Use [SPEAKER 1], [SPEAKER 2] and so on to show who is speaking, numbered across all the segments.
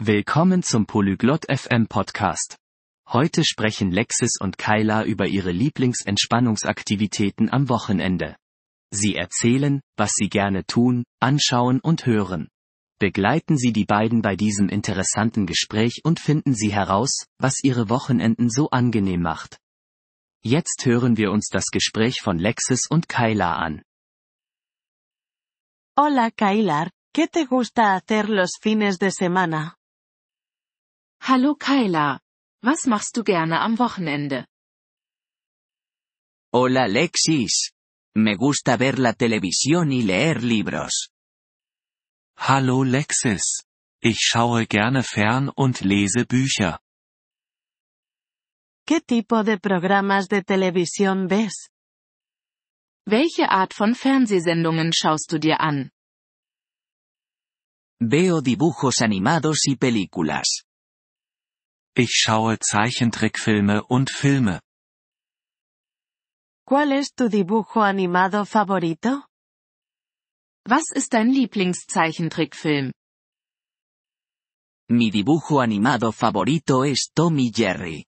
[SPEAKER 1] Willkommen zum Polyglot FM Podcast. Heute sprechen Lexis und Kyla über ihre Lieblingsentspannungsaktivitäten am Wochenende. Sie erzählen, was sie gerne tun, anschauen und hören. Begleiten Sie die beiden bei diesem interessanten Gespräch und finden Sie heraus, was Ihre Wochenenden so angenehm macht. Jetzt hören wir uns das Gespräch von Lexis und Kyla an.
[SPEAKER 2] Hola Kylar, ¿qué te gusta hacer los fines de semana?
[SPEAKER 3] Hallo Kyla. Was machst du gerne am Wochenende?
[SPEAKER 4] Hola Lexis. Me gusta ver la televisión y leer libros.
[SPEAKER 5] Hallo Lexis. Ich schaue gerne fern und lese Bücher.
[SPEAKER 2] ¿Qué tipo de programas de televisión ves?
[SPEAKER 3] Welche Art von Fernsehsendungen schaust du dir an?
[SPEAKER 4] Veo dibujos animados y películas.
[SPEAKER 5] Ich schaue Zeichentrickfilme und Filme.
[SPEAKER 2] ¿Cuál es tu dibujo animado favorito?
[SPEAKER 3] Was ist dein Lieblingszeichentrickfilm?
[SPEAKER 4] Mi dibujo animado favorito es Tom y Jerry.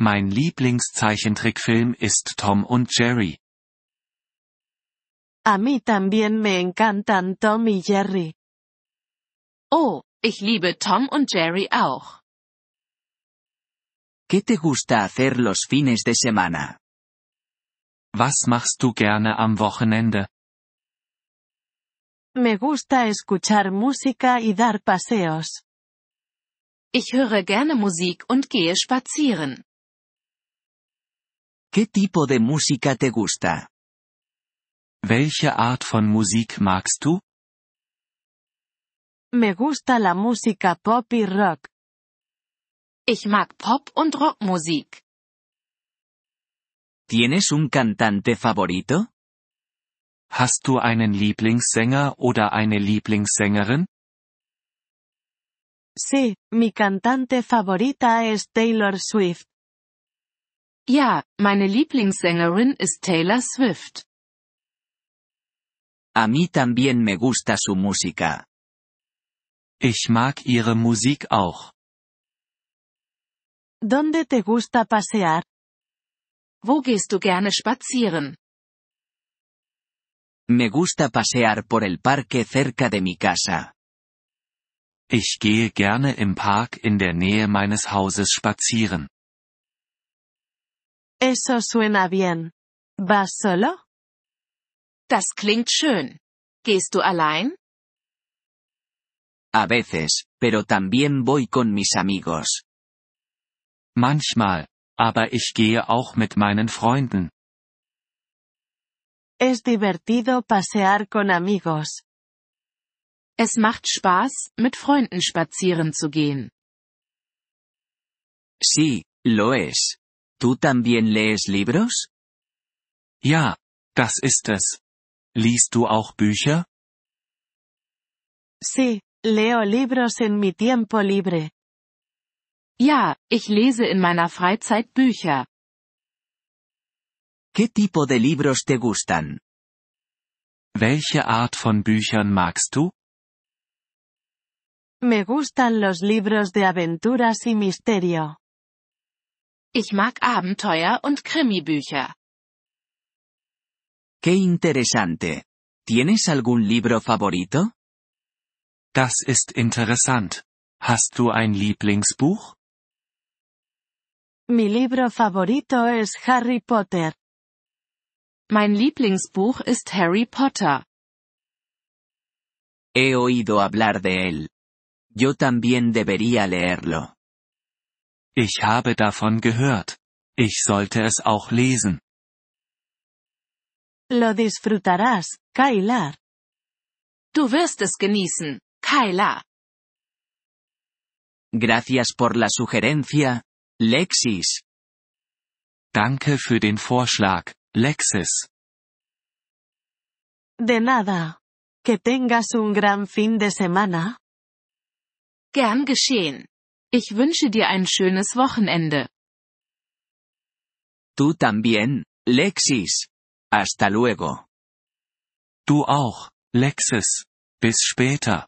[SPEAKER 5] Mein Lieblingszeichentrickfilm ist Tom und Jerry.
[SPEAKER 2] A mí también me encantan Tom y Jerry.
[SPEAKER 3] Oh, ich liebe Tom und Jerry auch.
[SPEAKER 4] ¿Qué te gusta hacer los fines de semana?
[SPEAKER 5] Was machst du gerne am Wochenende?
[SPEAKER 2] Me gusta escuchar música y dar paseos.
[SPEAKER 3] Ich höre gerne Musik und gehe spazieren.
[SPEAKER 4] ¿Qué tipo de música te gusta?
[SPEAKER 5] Welche Art von Musik magst du?
[SPEAKER 2] Me gusta la música pop y rock.
[SPEAKER 3] Ich mag Pop- und Rockmusik.
[SPEAKER 4] ¿Tienes un cantante favorito?
[SPEAKER 5] Hast du einen Lieblingssänger oder eine Lieblingssängerin?
[SPEAKER 2] Sí, mi cantante favorita es Taylor Swift.
[SPEAKER 3] Ja, meine Lieblingssängerin ist Taylor Swift.
[SPEAKER 4] A mí también me gusta su música.
[SPEAKER 5] Ich mag ihre Musik auch.
[SPEAKER 2] ¿Dónde te gusta pasear?
[SPEAKER 3] Wo gehst du gerne spazieren?
[SPEAKER 4] Me gusta pasear por el parque cerca de mi casa.
[SPEAKER 5] Ich gehe gerne im Park in der Nähe meines Hauses spazieren.
[SPEAKER 2] Eso suena bien. ¿Vas solo?
[SPEAKER 3] Das klingt schön. Gehst du allein?
[SPEAKER 4] A veces, pero también voy con mis amigos.
[SPEAKER 5] Manchmal, aber ich gehe auch mit meinen Freunden.
[SPEAKER 2] Es divertido pasear con amigos.
[SPEAKER 3] Es macht Spaß, mit Freunden spazieren zu gehen.
[SPEAKER 4] Sí, lo es. ¿Tú también lees libros?
[SPEAKER 5] Ja, das ist es. Liest du auch Bücher?
[SPEAKER 2] Sí, leo libros en mi tiempo libre.
[SPEAKER 3] Ja, ich lese in meiner Freizeit Bücher.
[SPEAKER 4] ¿Qué tipo de libros te gustan?
[SPEAKER 5] Welche Art von Büchern magst du?
[SPEAKER 2] Me gustan los libros de aventuras y misterio.
[SPEAKER 3] Ich mag Abenteuer- und Krimibücher.
[SPEAKER 4] Qué interesante. ¿Tienes algún libro favorito?
[SPEAKER 5] Das ist interessant. Hast du ein Lieblingsbuch?
[SPEAKER 2] Mi libro favorito es Harry Potter.
[SPEAKER 3] Mein Lieblingsbuch ist Harry Potter.
[SPEAKER 4] He oído hablar de él. Yo también debería leerlo.
[SPEAKER 5] Ich habe davon gehört. Ich sollte es auch lesen.
[SPEAKER 2] Lo disfrutarás, Kylar.
[SPEAKER 3] Du wirst es genießen, Kyla.
[SPEAKER 4] Gracias por la sugerencia, Lexis.
[SPEAKER 5] Danke für den Vorschlag, Lexis.
[SPEAKER 2] De nada. Que tengas un gran fin de semana.
[SPEAKER 3] Gern geschehen. Ich wünsche dir ein schönes Wochenende.
[SPEAKER 4] Tú también, Lexis. Hasta luego.
[SPEAKER 5] Du auch, Lexis. Bis später.